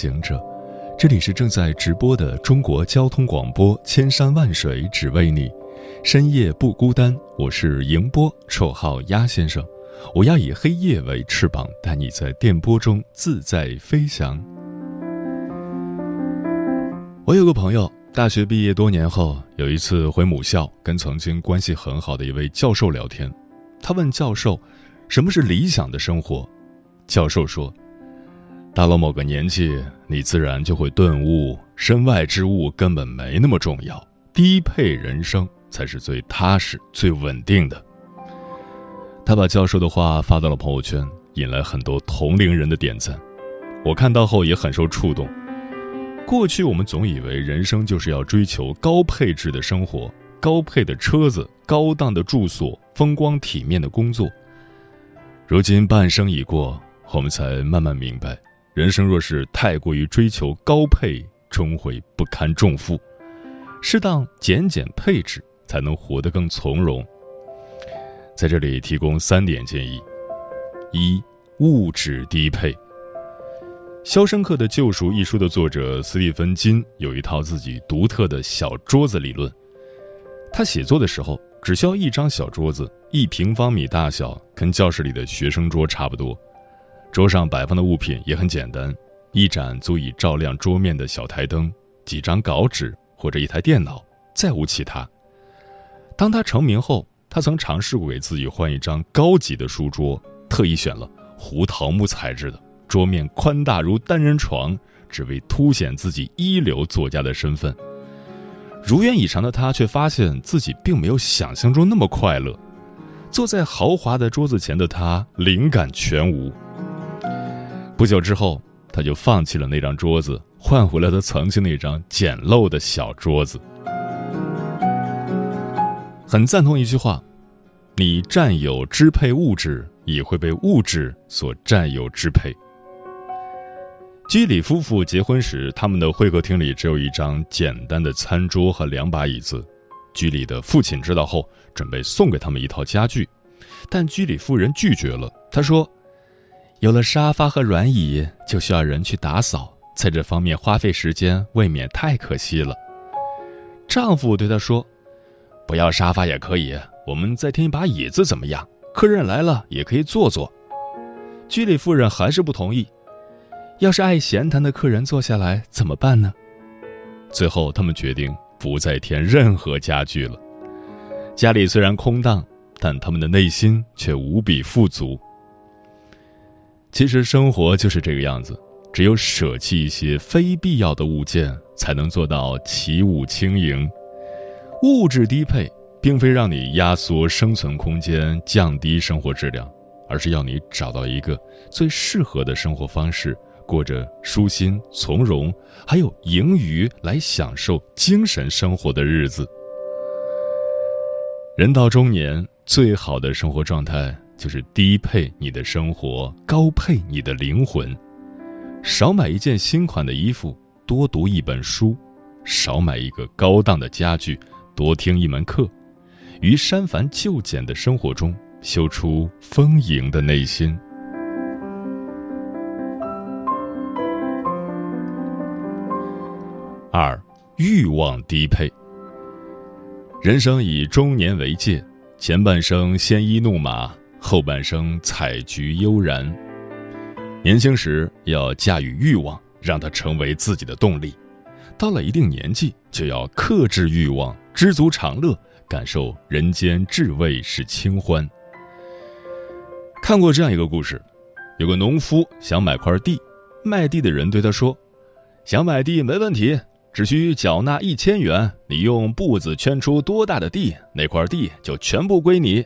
行者，这里是正在直播的中国交通广播，千山万水只为你，深夜不孤单。我是迎波，绰号鸭先生。我要以黑夜为翅膀，带你在电波中自在飞翔。我有个朋友，大学毕业多年后，有一次回母校，跟曾经关系很好的一位教授聊天。他问教授：“什么是理想的生活？”教授说。到了某个年纪，你自然就会顿悟，身外之物根本没那么重要，低配人生才是最踏实、最稳定的。他把教授的话发到了朋友圈，引来很多同龄人的点赞。我看到后也很受触动。过去我们总以为人生就是要追求高配置的生活、高配的车子、高档的住所、风光体面的工作。如今半生已过，我们才慢慢明白。人生若是太过于追求高配，终会不堪重负。适当减减配置，才能活得更从容。在这里提供三点建议：一、物质低配。《肖申克的救赎》一书的作者斯蒂芬金有一套自己独特的小桌子理论。他写作的时候，只需要一张小桌子，一平方米大小，跟教室里的学生桌差不多。桌上摆放的物品也很简单，一盏足以照亮桌面的小台灯，几张稿纸或者一台电脑，再无其他。当他成名后，他曾尝试过给自己换一张高级的书桌，特意选了胡桃木材质的，桌面宽大如单人床，只为凸显自己一流作家的身份。如愿以偿的他，却发现自己并没有想象中那么快乐。坐在豪华的桌子前的他，灵感全无。不久之后，他就放弃了那张桌子，换回了他曾经那张简陋的小桌子。很赞同一句话：“你占有支配物质，也会被物质所占有支配。”居里夫妇结婚时，他们的会客厅里只有一张简单的餐桌和两把椅子。居里的父亲知道后，准备送给他们一套家具，但居里夫人拒绝了。他说。有了沙发和软椅，就需要人去打扫，在这方面花费时间未免太可惜了。丈夫对她说：“不要沙发也可以，我们再添一把椅子怎么样？客人来了也可以坐坐。”居里夫人还是不同意。要是爱闲谈的客人坐下来怎么办呢？最后，他们决定不再添任何家具了。家里虽然空荡，但他们的内心却无比富足。其实生活就是这个样子，只有舍弃一些非必要的物件，才能做到起舞轻盈。物质低配，并非让你压缩生存空间、降低生活质量，而是要你找到一个最适合的生活方式，过着舒心、从容，还有盈余来享受精神生活的日子。人到中年，最好的生活状态。就是低配你的生活，高配你的灵魂。少买一件新款的衣服，多读一本书；少买一个高档的家具，多听一门课。于删繁就简的生活中，修出丰盈的内心。二，欲望低配。人生以中年为界，前半生鲜衣怒马。后半生采菊悠然，年轻时要驾驭欲望，让它成为自己的动力；到了一定年纪，就要克制欲望，知足常乐，感受人间至味是清欢。看过这样一个故事：有个农夫想买块地，卖地的人对他说：“想买地没问题，只需缴纳一千元，你用布子圈出多大的地，那块地就全部归你。”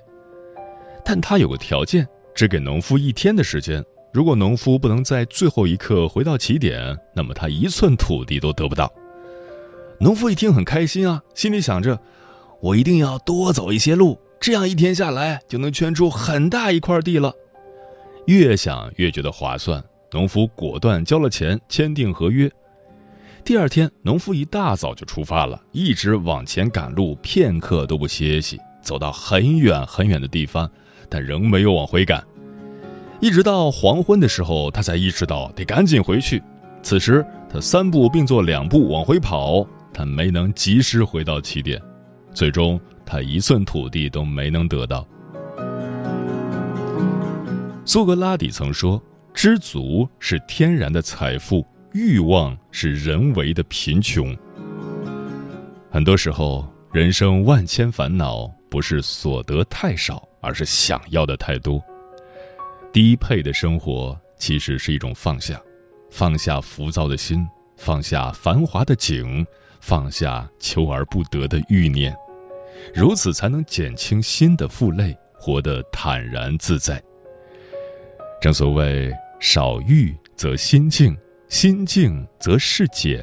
但他有个条件，只给农夫一天的时间。如果农夫不能在最后一刻回到起点，那么他一寸土地都得不到。农夫一听很开心啊，心里想着：我一定要多走一些路，这样一天下来就能圈出很大一块地了。越想越觉得划算，农夫果断交了钱，签订合约。第二天，农夫一大早就出发了，一直往前赶路，片刻都不歇息，走到很远很远的地方，但仍没有往回赶。一直到黄昏的时候，他才意识到得赶紧回去。此时，他三步并作两步往回跑，但没能及时回到起点，最终他一寸土地都没能得到。苏格拉底曾说：“知足是天然的财富，欲望是人为的贫穷。”很多时候，人生万千烦恼，不是所得太少，而是想要的太多。低配的生活其实是一种放下，放下浮躁的心，放下繁华的景，放下求而不得的欲念，如此才能减轻心的负累，活得坦然自在。正所谓少欲则心静，心静则事减。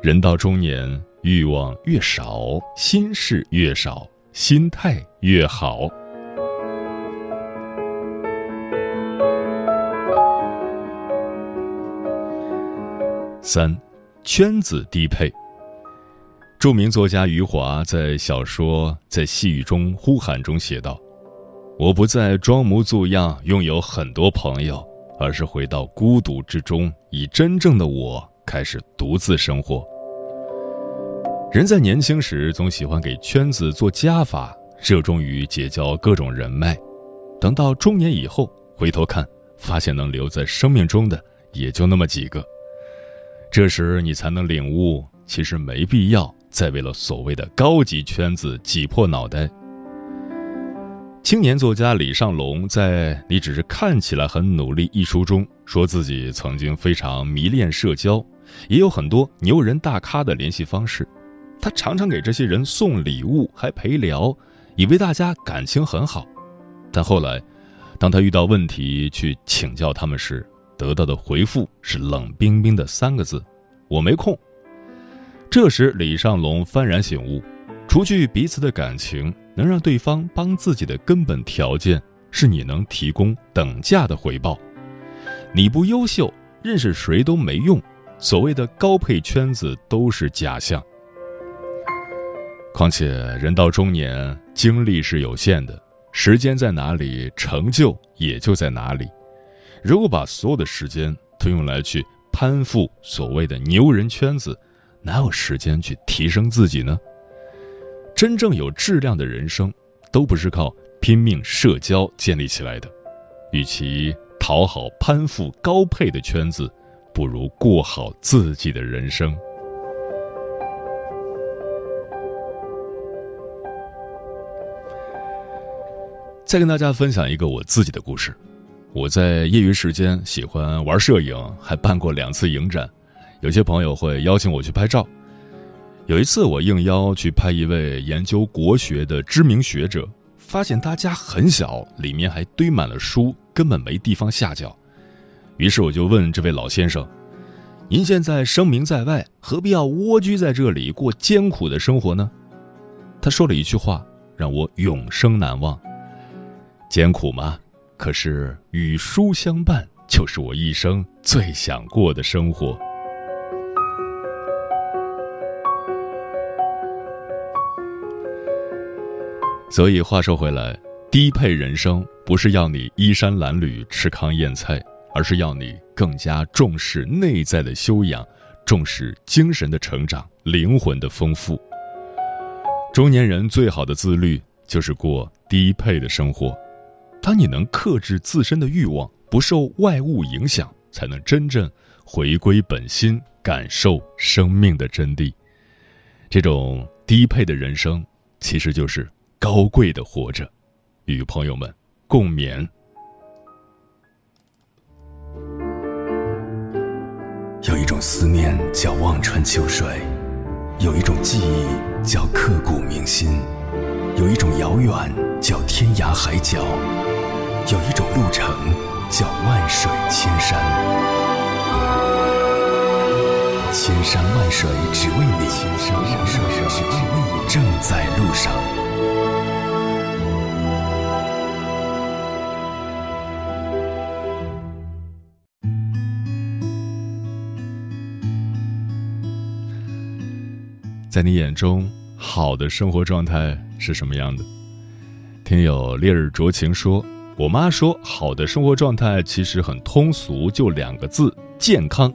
人到中年，欲望越少，心事越少，心态越好。三，圈子低配。著名作家余华在小说《在细雨中呼喊》中写道：“我不再装模作样拥有很多朋友，而是回到孤独之中，以真正的我开始独自生活。”人在年轻时总喜欢给圈子做加法，热衷于结交各种人脉，等到中年以后回头看，发现能留在生命中的也就那么几个。这时，你才能领悟，其实没必要再为了所谓的高级圈子挤破脑袋。青年作家李尚龙在《你只是看起来很努力》一书中，说自己曾经非常迷恋社交，也有很多牛人大咖的联系方式。他常常给这些人送礼物，还陪聊，以为大家感情很好。但后来，当他遇到问题去请教他们时，得到的回复是冷冰冰的三个字：“我没空。”这时，李尚龙幡然醒悟，除去彼此的感情，能让对方帮自己的根本条件是你能提供等价的回报。你不优秀，认识谁都没用。所谓的高配圈子都是假象。况且，人到中年，精力是有限的，时间在哪里，成就也就在哪里。如果把所有的时间都用来去攀附所谓的牛人圈子，哪有时间去提升自己呢？真正有质量的人生，都不是靠拼命社交建立起来的。与其讨好攀附高配的圈子，不如过好自己的人生。再跟大家分享一个我自己的故事。我在业余时间喜欢玩摄影，还办过两次影展。有些朋友会邀请我去拍照。有一次我应邀去拍一位研究国学的知名学者，发现他家很小，里面还堆满了书，根本没地方下脚。于是我就问这位老先生：“您现在声名在外，何必要蜗居在这里过艰苦的生活呢？”他说了一句话，让我永生难忘：“艰苦吗？”可是与书相伴，就是我一生最想过的生活。所以话说回来，低配人生不是要你衣衫褴褛、吃糠咽菜，而是要你更加重视内在的修养，重视精神的成长、灵魂的丰富。中年人最好的自律，就是过低配的生活。当你能克制自身的欲望，不受外物影响，才能真正回归本心，感受生命的真谛。这种低配的人生，其实就是高贵的活着。与朋友们共勉。有一种思念叫望穿秋水，有一种记忆叫刻骨铭心，有一种遥远叫天涯海角。有一种路程叫万水千山，千山万水只为你，千山万水只为你，正在路上。在你眼中，好的生活状态是什么样的？听友烈日灼情说：“我妈说，好的生活状态其实很通俗，就两个字：健康。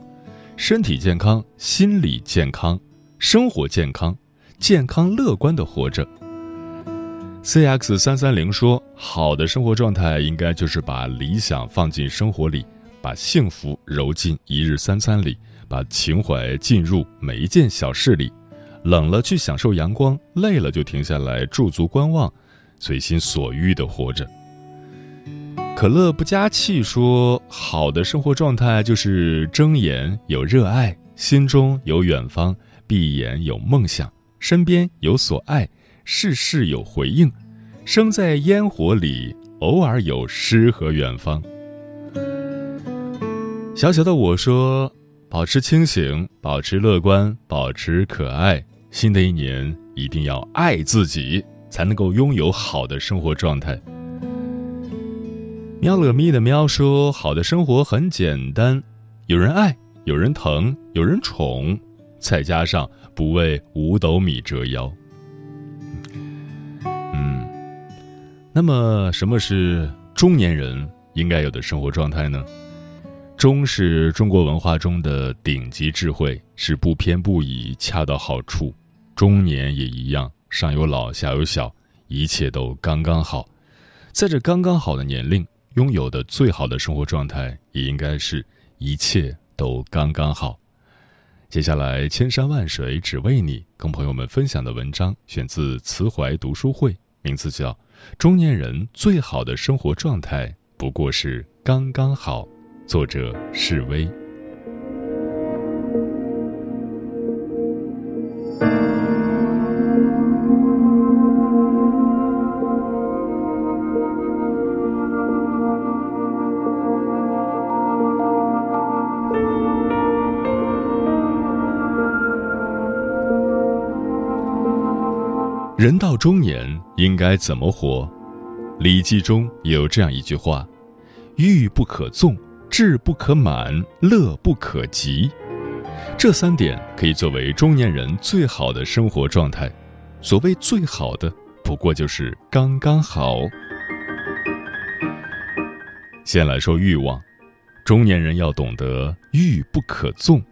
身体健康，心理健康，生活健康，健康乐观的活着。”C X 三三零说：“好的生活状态应该就是把理想放进生活里，把幸福揉进一日三餐里，把情怀进入每一件小事里。冷了去享受阳光，累了就停下来驻足观望。”随心所欲的活着。可乐不加气说：“好的生活状态就是睁眼有热爱，心中有远方；闭眼有梦想，身边有所爱，事事有回应。生在烟火里，偶尔有诗和远方。”小小的我说：“保持清醒，保持乐观，保持可爱。新的一年一定要爱自己。”才能够拥有好的生活状态。喵了咪的喵说：“好的生活很简单，有人爱，有人疼，有人宠，再加上不为五斗米折腰。”嗯，那么什么是中年人应该有的生活状态呢？中是中国文化中的顶级智慧，是不偏不倚，恰到好处。中年也一样。上有老，下有小，一切都刚刚好。在这刚刚好的年龄，拥有的最好的生活状态，也应该是一切都刚刚好。接下来，千山万水只为你，跟朋友们分享的文章选自慈怀读书会，名字叫《中年人最好的生活状态不过是刚刚好》，作者示威。人到中年应该怎么活？《礼记》中有这样一句话：“欲不可纵，志不可满，乐不可极。”这三点可以作为中年人最好的生活状态。所谓最好的，不过就是刚刚好。先来说欲望，中年人要懂得欲不可纵。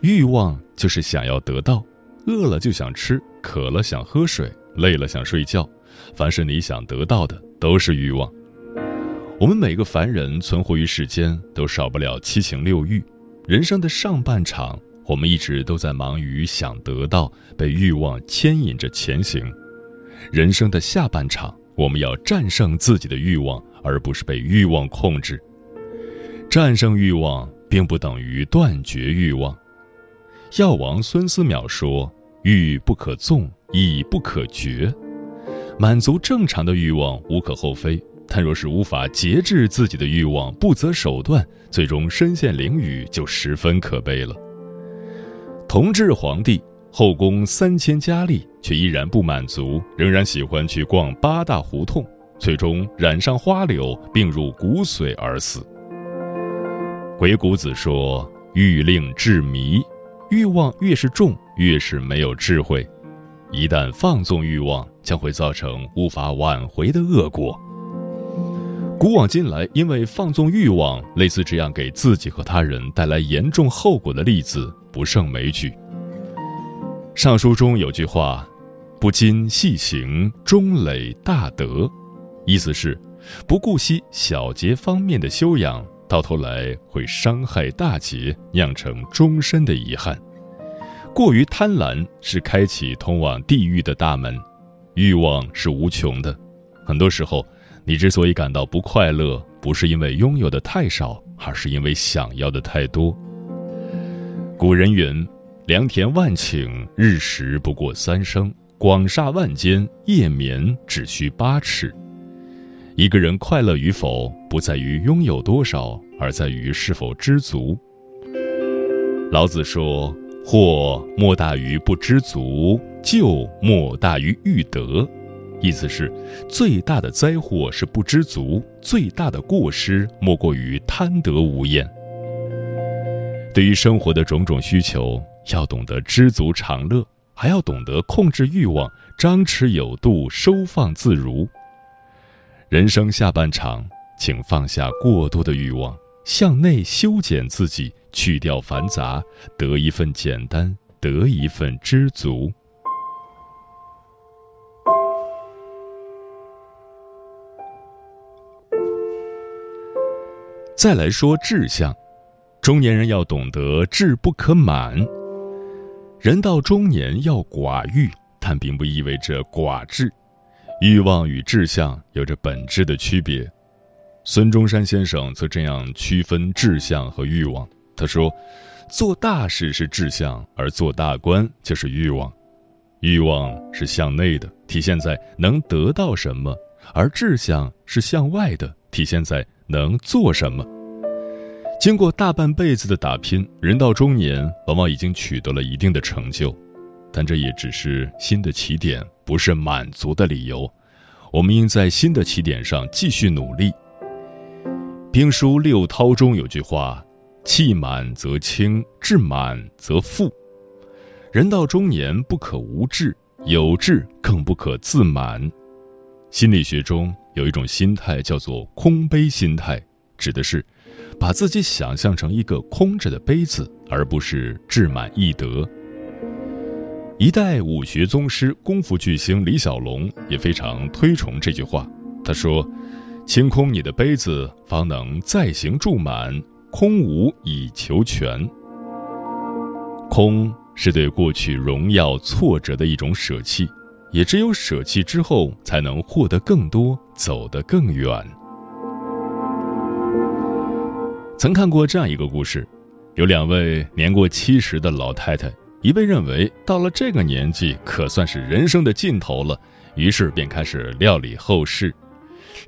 欲望就是想要得到。饿了就想吃，渴了想喝水，累了想睡觉。凡是你想得到的，都是欲望。我们每个凡人存活于世间，都少不了七情六欲。人生的上半场，我们一直都在忙于想得到，被欲望牵引着前行。人生的下半场，我们要战胜自己的欲望，而不是被欲望控制。战胜欲望，并不等于断绝欲望。药王孙思邈说。欲不可纵，亦不可绝。满足正常的欲望无可厚非，但若是无法节制自己的欲望，不择手段，最终身陷囹圄，就十分可悲了。同治皇帝后宫三千佳丽，却依然不满足，仍然喜欢去逛八大胡同，最终染上花柳，病入骨髓而死。鬼谷子说：“欲令智迷。”欲望越是重，越是没有智慧。一旦放纵欲望，将会造成无法挽回的恶果。古往今来，因为放纵欲望，类似这样给自己和他人带来严重后果的例子不胜枚举。《尚书》中有句话：“不经细行，终累大德。”意思是，不顾惜小节方面的修养。到头来会伤害大节，酿成终身的遗憾。过于贪婪是开启通往地狱的大门。欲望是无穷的，很多时候，你之所以感到不快乐，不是因为拥有的太少，而是因为想要的太多。古人云：“良田万顷，日食不过三升；广厦万间，夜眠只需八尺。”一个人快乐与否，不在于拥有多少，而在于是否知足。老子说：“祸莫大于不知足，救莫大于欲得。”意思是，最大的灾祸是不知足，最大的过失莫过于贪得无厌。对于生活的种种需求，要懂得知足常乐，还要懂得控制欲望，张弛有度，收放自如。人生下半场，请放下过多的欲望，向内修剪自己，去掉繁杂，得一份简单，得一份知足。再来说志向，中年人要懂得志不可满。人到中年要寡欲，但并不意味着寡志。欲望与志向有着本质的区别。孙中山先生则这样区分志向和欲望。他说：“做大事是志向，而做大官就是欲望。欲望是向内的，体现在能得到什么；而志向是向外的，体现在能做什么。”经过大半辈子的打拼，人到中年往往已经取得了一定的成就，但这也只是新的起点，不是满足的理由。我们应在新的起点上继续努力。兵书六韬中有句话：“气满则清，志满则富。”人到中年不可无志，有志更不可自满。心理学中有一种心态叫做空杯心态，指的是。把自己想象成一个空着的杯子，而不是志满意得。一代武学宗师、功夫巨星李小龙也非常推崇这句话。他说：“清空你的杯子，方能再行注满；空无以求全。空是对过去荣耀、挫折的一种舍弃，也只有舍弃之后，才能获得更多，走得更远。”曾看过这样一个故事，有两位年过七十的老太太，一位认为到了这个年纪可算是人生的尽头了，于是便开始料理后事；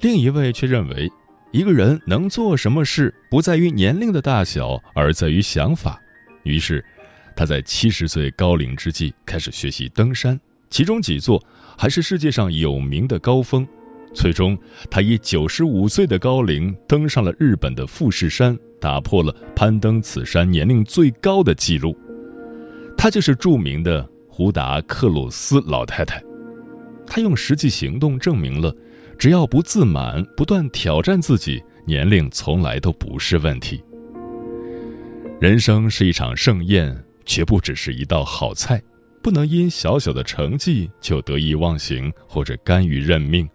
另一位却认为，一个人能做什么事不在于年龄的大小，而在于想法。于是，他在七十岁高龄之际开始学习登山，其中几座还是世界上有名的高峰。最终，他以九十五岁的高龄登上了日本的富士山，打破了攀登此山年龄最高的纪录。她就是著名的胡达克鲁斯老太太。她用实际行动证明了，只要不自满，不断挑战自己，年龄从来都不是问题。人生是一场盛宴，绝不只是一道好菜，不能因小小的成绩就得意忘形或者甘于认命。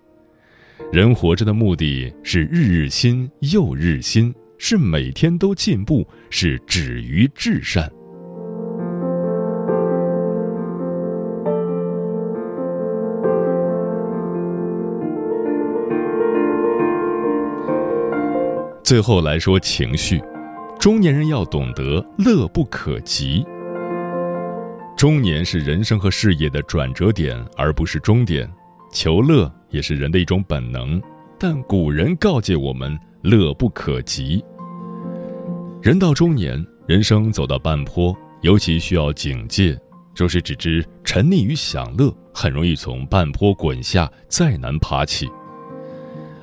人活着的目的是日日新，又日新，是每天都进步，是止于至善。最后来说情绪，中年人要懂得乐不可及。中年是人生和事业的转折点，而不是终点。求乐也是人的一种本能，但古人告诫我们：乐不可及。人到中年，人生走到半坡，尤其需要警戒。若是只知沉溺于享乐，很容易从半坡滚下，再难爬起。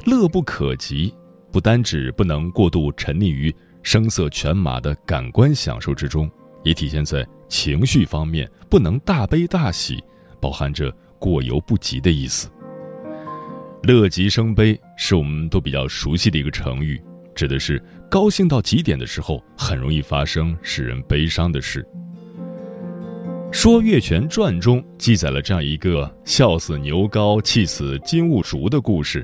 乐不可及，不单指不能过度沉溺于声色犬马的感官享受之中，也体现在情绪方面，不能大悲大喜，包含着。过犹不及的意思。乐极生悲是我们都比较熟悉的一个成语，指的是高兴到极点的时候，很容易发生使人悲伤的事。《说岳全传》中记载了这样一个笑死牛皋、气死金兀术的故事。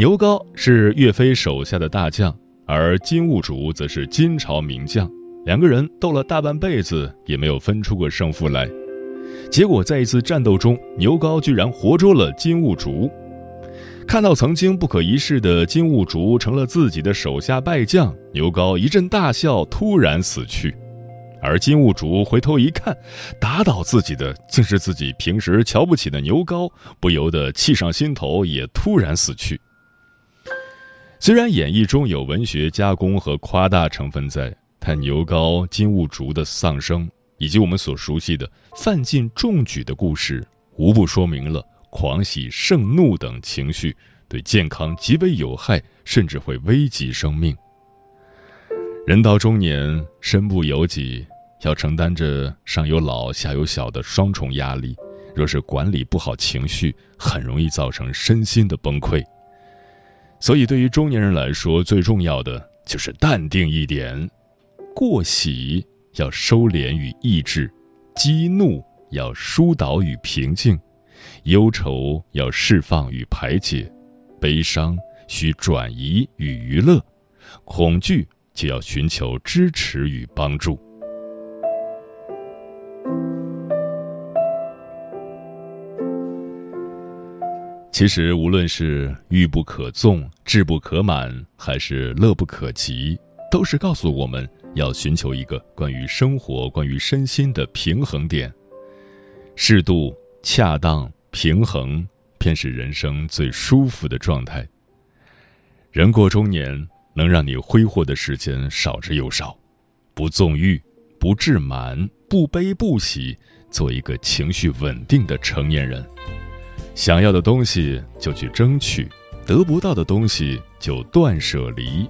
牛皋是岳飞手下的大将，而金兀术则是金朝名将，两个人斗了大半辈子，也没有分出过胜负来。结果在一次战斗中，牛皋居然活捉了金兀术。看到曾经不可一世的金兀术成了自己的手下败将，牛皋一阵大笑，突然死去。而金兀术回头一看，打倒自己的竟是自己平时瞧不起的牛皋，不由得气上心头，也突然死去。虽然演绎中有文学加工和夸大成分在，但牛皋、金兀术的丧生，以及我们所熟悉的范进中举的故事，无不说明了狂喜、盛怒等情绪对健康极为有害，甚至会危及生命。人到中年，身不由己，要承担着上有老下有小的双重压力。若是管理不好情绪，很容易造成身心的崩溃。所以，对于中年人来说，最重要的就是淡定一点。过喜要收敛与抑制，激怒要疏导与平静，忧愁要释放与排解，悲伤需转移与娱乐，恐惧就要寻求支持与帮助。其实，无论是欲不可纵、志不可满，还是乐不可极，都是告诉我们要寻求一个关于生活、关于身心的平衡点。适度、恰当、平衡，便是人生最舒服的状态。人过中年，能让你挥霍的时间少之又少。不纵欲，不志满，不悲不喜，做一个情绪稳定的成年人。想要的东西就去争取，得不到的东西就断舍离，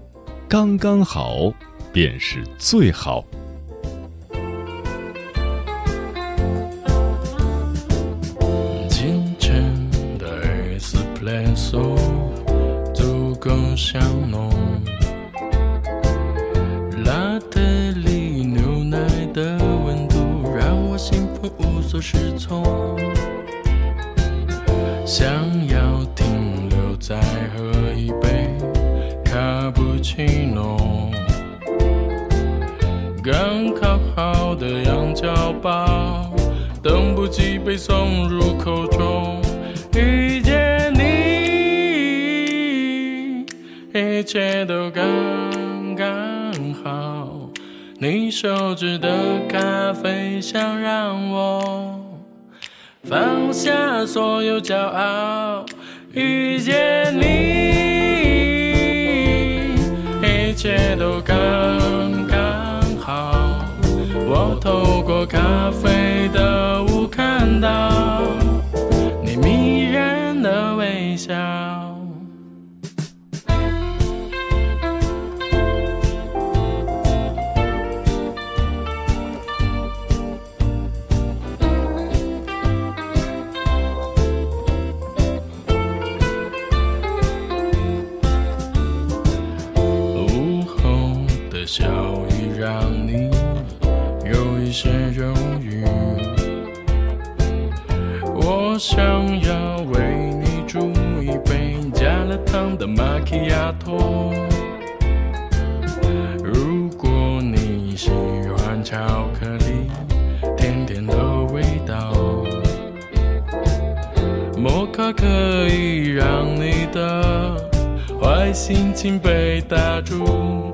刚刚好便是最好。清晨的 espresso 足够香浓，latte 里牛奶的温度让我兴奋无所适从。手指的咖啡香让我。放下所有骄傲，遇见你，一切都刚刚好。我透过咖啡摩卡可以让你的坏心情被打住。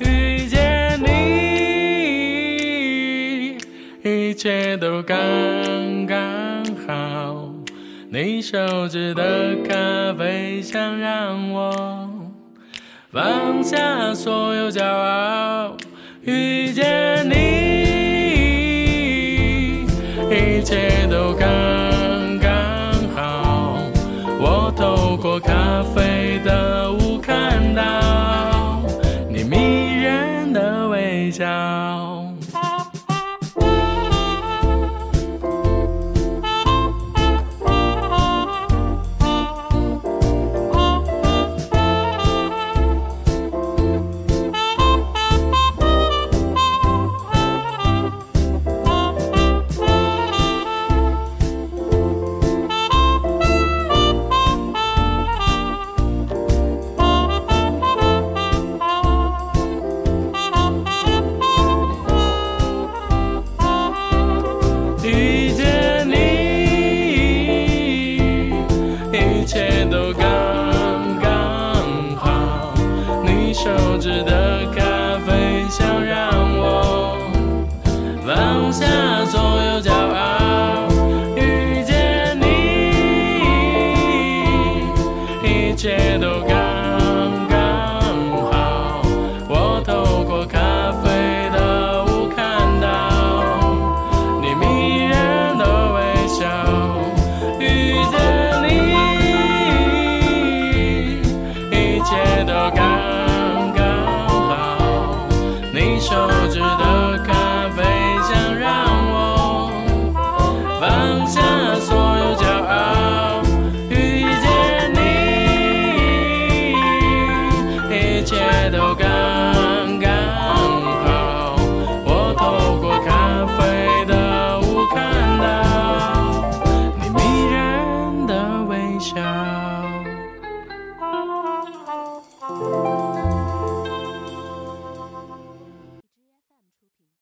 遇见你，一切都刚刚好。你手指的咖啡香让我放下所有骄傲，遇见你，